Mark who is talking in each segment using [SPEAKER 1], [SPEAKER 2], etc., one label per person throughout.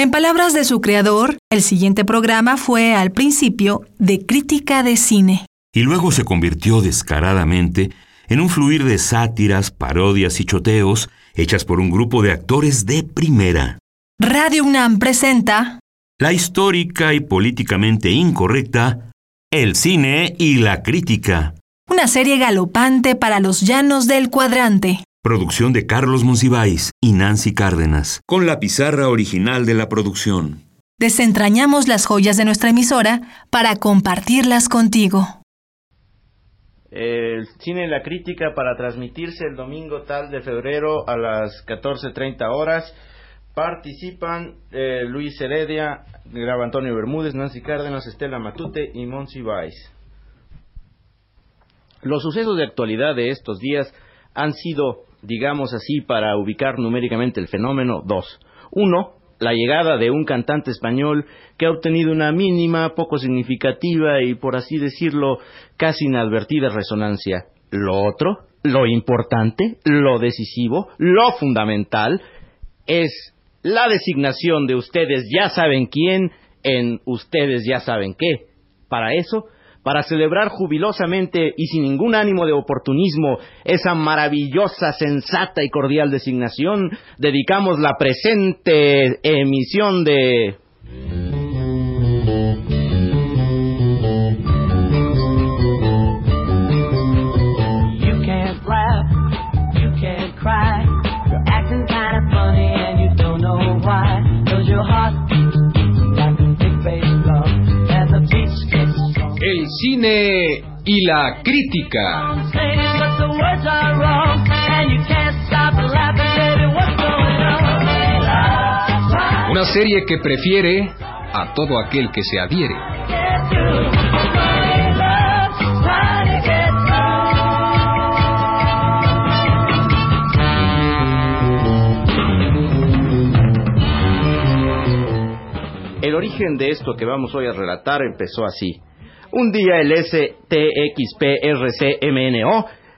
[SPEAKER 1] En palabras de su creador, el siguiente programa fue al principio de crítica de cine.
[SPEAKER 2] Y luego se convirtió descaradamente en un fluir de sátiras, parodias y choteos hechas por un grupo de actores de primera.
[SPEAKER 1] Radio UNAM presenta
[SPEAKER 2] La histórica y políticamente incorrecta El cine y la crítica.
[SPEAKER 1] Una serie galopante para los llanos del cuadrante.
[SPEAKER 2] Producción de Carlos Monsiváis y Nancy Cárdenas, con la pizarra original de la producción.
[SPEAKER 1] Desentrañamos las joyas de nuestra emisora para compartirlas contigo.
[SPEAKER 3] El cine y la crítica para transmitirse el domingo tal de febrero a las 14.30 horas. Participan eh, Luis Heredia, graba Antonio Bermúdez, Nancy Cárdenas, Estela Matute y Monsi Los sucesos de actualidad de estos días han sido digamos así, para ubicar numéricamente el fenómeno, dos. Uno, la llegada de un cantante español que ha obtenido una mínima, poco significativa y, por así decirlo, casi inadvertida resonancia. Lo otro, lo importante, lo decisivo, lo fundamental, es la designación de ustedes ya saben quién en ustedes ya saben qué. Para eso, para celebrar jubilosamente y sin ningún ánimo de oportunismo esa maravillosa, sensata y cordial designación, dedicamos la presente emisión de...
[SPEAKER 4] y la crítica. Una serie que prefiere a todo aquel que se adhiere.
[SPEAKER 3] El origen de esto que vamos hoy a relatar empezó así. Un día el STXPRCMNO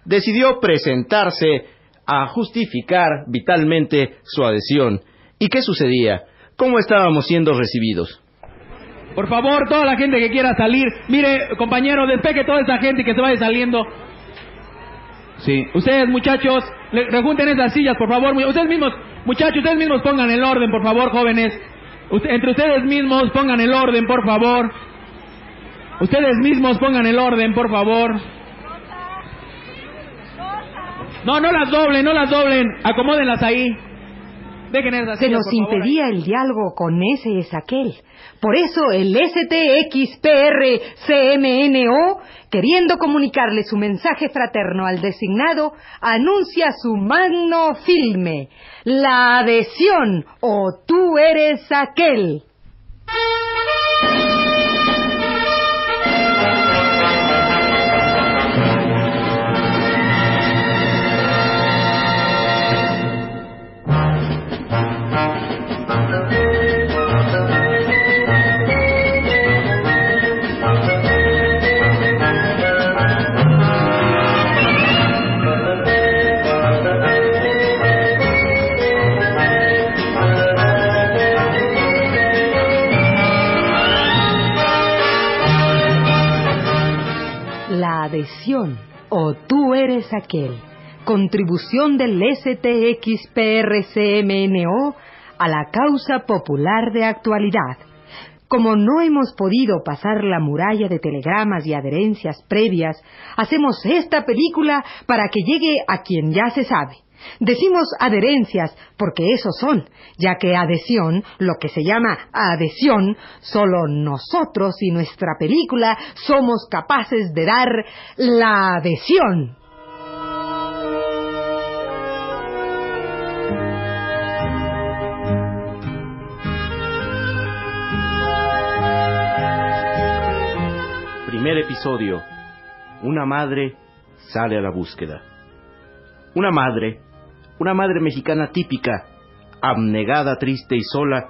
[SPEAKER 3] decidió presentarse a justificar vitalmente su adhesión. ¿Y qué sucedía? ¿Cómo estábamos siendo recibidos?
[SPEAKER 5] Por favor, toda la gente que quiera salir, mire, compañero, despegue toda esa gente que se vaya saliendo. Sí, ustedes muchachos, rejunten esas sillas, por favor. Ustedes mismos, muchachos, ustedes mismos pongan el orden, por favor, jóvenes. entre ustedes mismos pongan el orden, por favor. Ustedes mismos pongan el orden, por favor. No, no las doblen, no las doblen. Acomódenlas ahí.
[SPEAKER 6] Dejen esas Se nos impedía el diálogo con ese es aquel. Por eso el STXPRCMNO, queriendo comunicarle su mensaje fraterno al designado, anuncia su magno filme, La adhesión o tú eres aquel. Eres aquel. Contribución del STXPRCMNO a la causa popular de actualidad. Como no hemos podido pasar la muralla de telegramas y adherencias previas, hacemos esta película para que llegue a quien ya se sabe. Decimos adherencias porque eso son, ya que adhesión, lo que se llama adhesión, solo nosotros y nuestra película somos capaces de dar la adhesión.
[SPEAKER 3] Episodio. Una madre sale a la búsqueda. Una madre una madre mexicana típica, abnegada, triste y sola,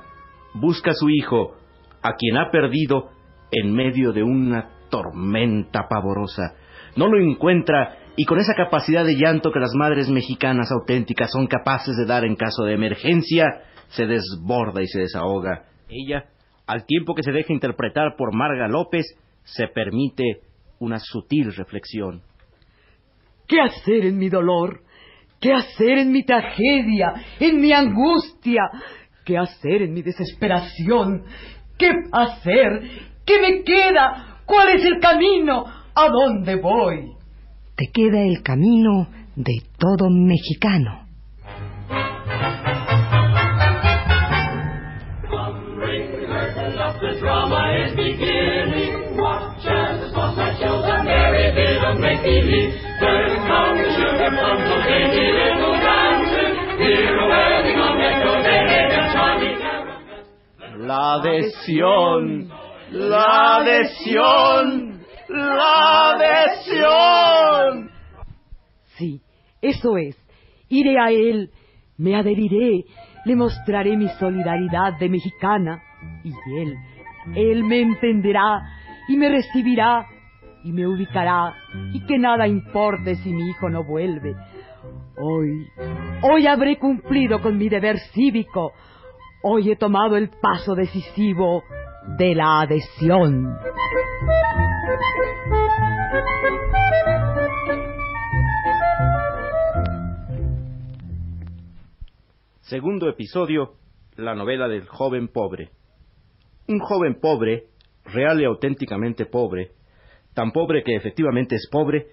[SPEAKER 3] busca a su hijo, a quien ha perdido en medio de una tormenta pavorosa. No lo encuentra y con esa capacidad de llanto que las madres mexicanas auténticas son capaces de dar en caso de emergencia, se desborda y se desahoga. Ella, al tiempo que se deja interpretar por Marga López, se permite una sutil reflexión.
[SPEAKER 7] ¿Qué hacer en mi dolor? ¿Qué hacer en mi tragedia? ¿En mi angustia? ¿Qué hacer en mi desesperación? ¿Qué hacer? ¿Qué me queda? ¿Cuál es el camino? ¿A dónde voy?
[SPEAKER 6] Te queda el camino de todo mexicano.
[SPEAKER 3] La adhesión, la adhesión, la adhesión.
[SPEAKER 7] Sí, eso es. Iré a él, me adheriré, le mostraré mi solidaridad de mexicana y él, él me entenderá y me recibirá y me ubicará y que nada importe si mi hijo no vuelve. Hoy, hoy habré cumplido con mi deber cívico. Hoy he tomado el paso decisivo de la adhesión.
[SPEAKER 3] Segundo episodio, la novela del joven pobre. Un joven pobre, real y auténticamente pobre, tan pobre que efectivamente es pobre,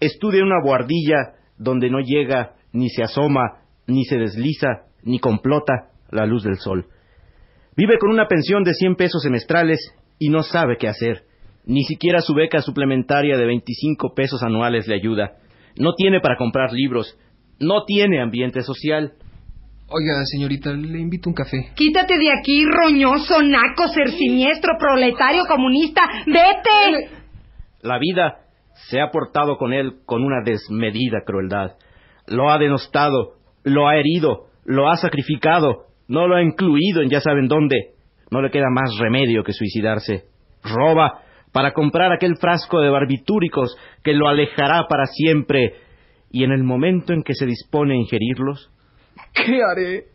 [SPEAKER 3] estudia en una guardilla donde no llega, ni se asoma, ni se desliza, ni complota la luz del sol. Vive con una pensión de 100 pesos semestrales y no sabe qué hacer. Ni siquiera su beca suplementaria de 25 pesos anuales le ayuda. No tiene para comprar libros. No tiene ambiente social.
[SPEAKER 4] Oiga, señorita, le invito un café.
[SPEAKER 6] Quítate de aquí, roñoso, naco, ser siniestro, proletario, comunista. ¡Vete!
[SPEAKER 3] La vida se ha portado con él con una desmedida crueldad. Lo ha denostado, lo ha herido, lo ha sacrificado, no lo ha incluido en ya saben dónde. No le queda más remedio que suicidarse. Roba para comprar aquel frasco de barbitúricos que lo alejará para siempre. Y en el momento en que se dispone a ingerirlos,
[SPEAKER 4] ¿Qué haré?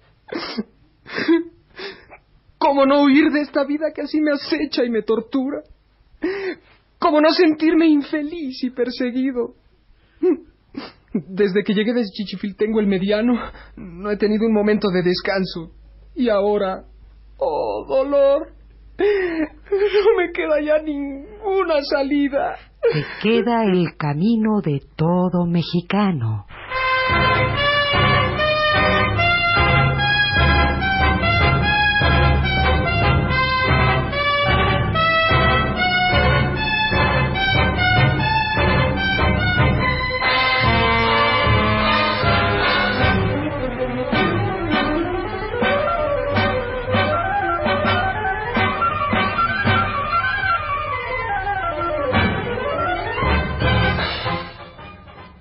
[SPEAKER 4] ¿Cómo no huir de esta vida que así me acecha y me tortura? ¿Cómo no sentirme infeliz y perseguido? Desde que llegué de Chichifil tengo el mediano, no he tenido un momento de descanso. Y ahora, oh dolor, no me queda ya ninguna salida.
[SPEAKER 6] Te queda el camino de todo mexicano.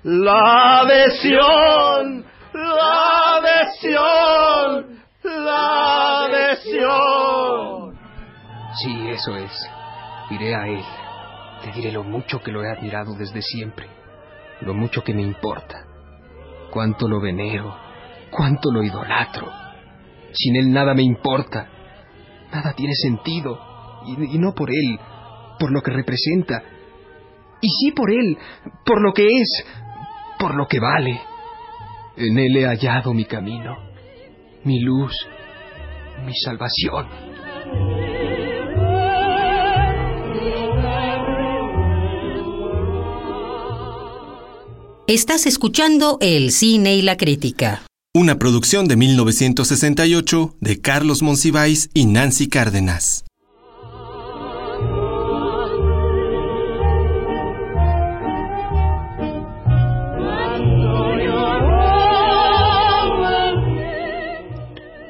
[SPEAKER 3] La adhesión, la adhesión, la adhesión.
[SPEAKER 4] Sí, eso es. Iré a él. Te diré lo mucho que lo he admirado desde siempre. Lo mucho que me importa. Cuánto lo venero. Cuánto lo idolatro. Sin él nada me importa. Nada tiene sentido. Y, y no por él, por lo que representa. Y sí por él, por lo que es, por lo que vale. En él he hallado mi camino, mi luz, mi salvación.
[SPEAKER 8] Estás escuchando El Cine y la Crítica.
[SPEAKER 9] Una producción de 1968 de Carlos Monsiváis y Nancy Cárdenas.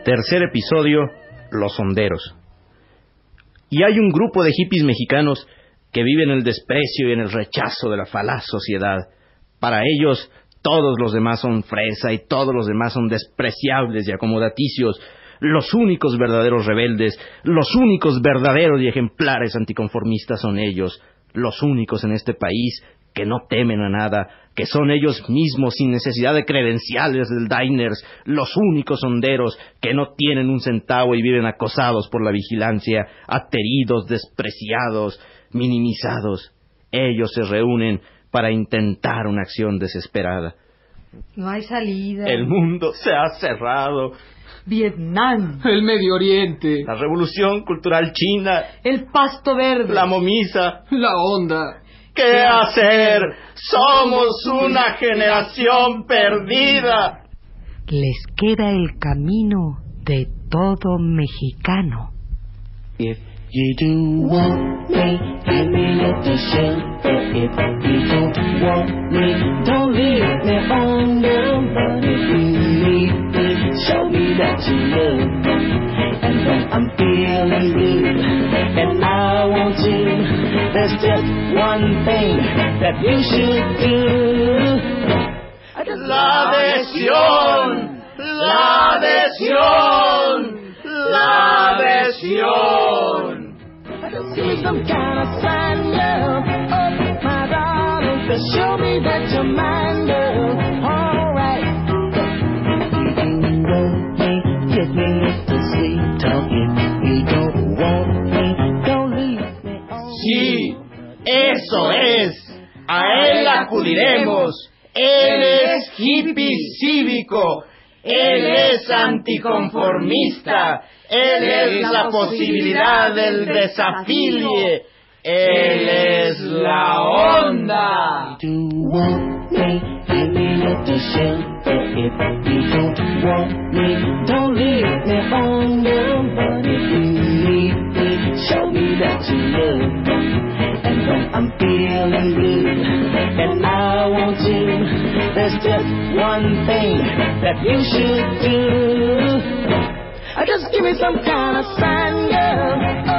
[SPEAKER 3] Tercer episodio, Los Honderos. Y hay un grupo de hippies mexicanos que viven en el desprecio y en el rechazo de la falaz sociedad. Para ellos, todos los demás son fresa y todos los demás son despreciables y acomodaticios. Los únicos verdaderos rebeldes, los únicos verdaderos y ejemplares anticonformistas son ellos, los únicos en este país que no temen a nada, que son ellos mismos sin necesidad de credenciales del Diners, los únicos honderos que no tienen un centavo y viven acosados por la vigilancia, ateridos, despreciados, minimizados. Ellos se reúnen para intentar una acción desesperada.
[SPEAKER 6] No hay salida.
[SPEAKER 3] El mundo se ha cerrado.
[SPEAKER 7] Vietnam.
[SPEAKER 4] El Medio Oriente.
[SPEAKER 3] La revolución cultural china.
[SPEAKER 7] El pasto verde.
[SPEAKER 3] La momisa.
[SPEAKER 4] La onda.
[SPEAKER 3] ¿Qué hacer? Somos una generación perdida.
[SPEAKER 6] Les queda el camino de todo mexicano.
[SPEAKER 10] If you do want me, give me a little shelter. If you don't want me, don't leave me on down. But if you need me, show me that you love me.
[SPEAKER 3] Sí, eso es. A él acudiremos. Él es hippie cívico. Él es anticonformista. Él es la posibilidad del desafilie. Él es la onda.
[SPEAKER 10] You want me, give me little shelter. If you don't want me, don't leave me on. But if you need me, show me that you love. And when I'm feeling blue and I want you, there's just one thing that you should do. Just give me some kind of sign, girl.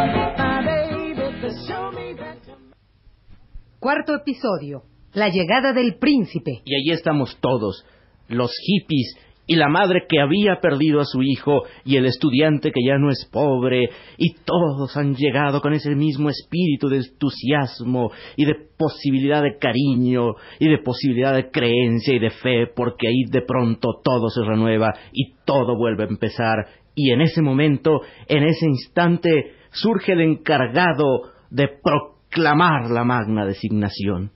[SPEAKER 6] Cuarto episodio. La llegada del príncipe.
[SPEAKER 3] Y allí estamos todos, los hippies y la madre que había perdido a su hijo y el estudiante que ya no es pobre, y todos han llegado con ese mismo espíritu de entusiasmo y de posibilidad de cariño y de posibilidad de creencia y de fe, porque ahí de pronto todo se renueva y todo vuelve a empezar, y en ese momento, en ese instante, surge el encargado de proclamar la magna designación.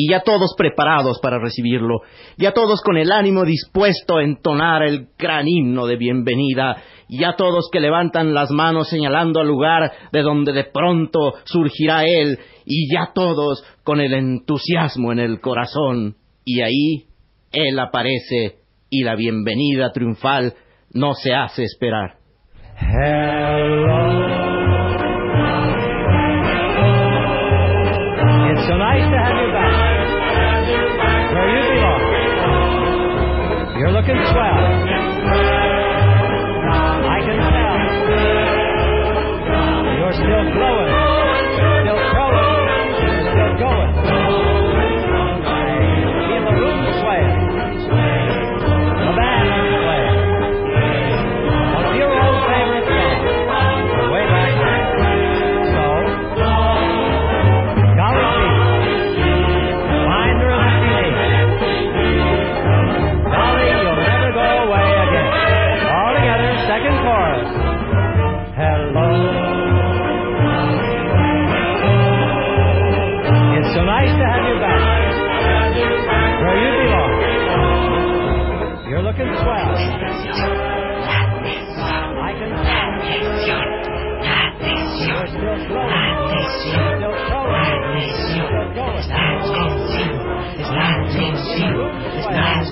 [SPEAKER 3] y ya todos preparados para recibirlo, ya todos con el ánimo dispuesto a entonar el gran himno de bienvenida, ya todos que levantan las manos señalando al lugar de donde de pronto surgirá él, y ya todos con el entusiasmo en el corazón, y ahí él aparece y la bienvenida triunfal no se hace esperar.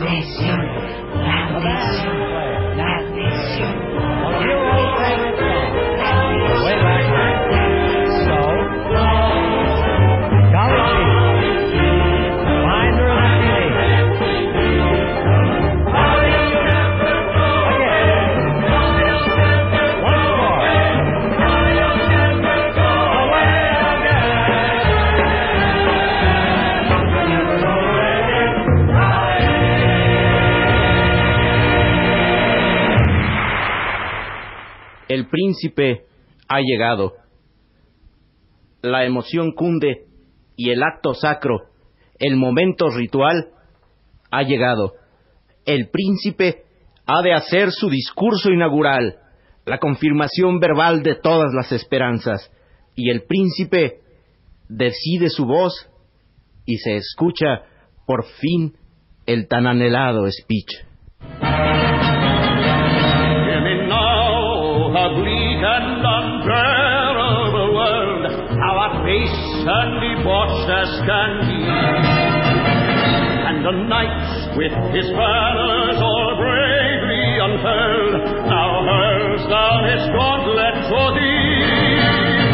[SPEAKER 11] It's
[SPEAKER 3] El príncipe ha llegado. La emoción cunde y el acto sacro, el momento ritual, ha llegado. El príncipe ha de hacer su discurso inaugural, la confirmación verbal de todas las esperanzas, y el príncipe decide su voz y se escucha por fin el tan anhelado speech.
[SPEAKER 12] A bleak and unbearable world, our base and debauched as can be. And the knight with his banners all bravely unfurled, now hurls down his gauntlet for thee.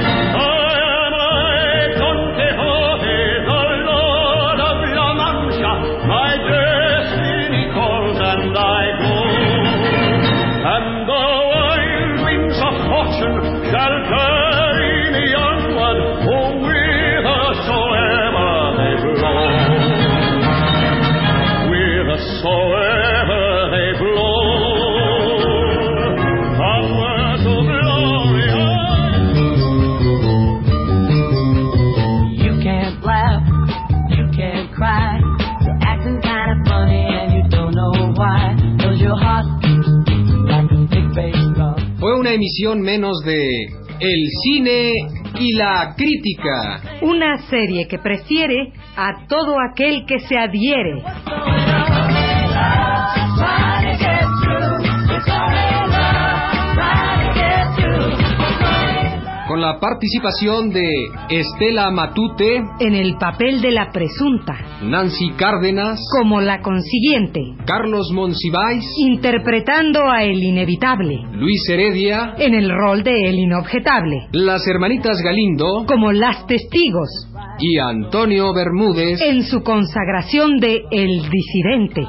[SPEAKER 4] Menos de El cine y la crítica.
[SPEAKER 6] Una serie que prefiere a todo aquel que se adhiere.
[SPEAKER 4] La participación de Estela Matute,
[SPEAKER 6] En el papel de la presunta,
[SPEAKER 4] Nancy Cárdenas,
[SPEAKER 6] como la consiguiente,
[SPEAKER 4] Carlos Monsiváis,
[SPEAKER 6] interpretando a el inevitable,
[SPEAKER 4] Luis Heredia,
[SPEAKER 6] en el rol de el inobjetable,
[SPEAKER 4] las hermanitas Galindo.
[SPEAKER 6] Como las testigos,
[SPEAKER 4] y Antonio Bermúdez.
[SPEAKER 6] En su consagración de el disidente.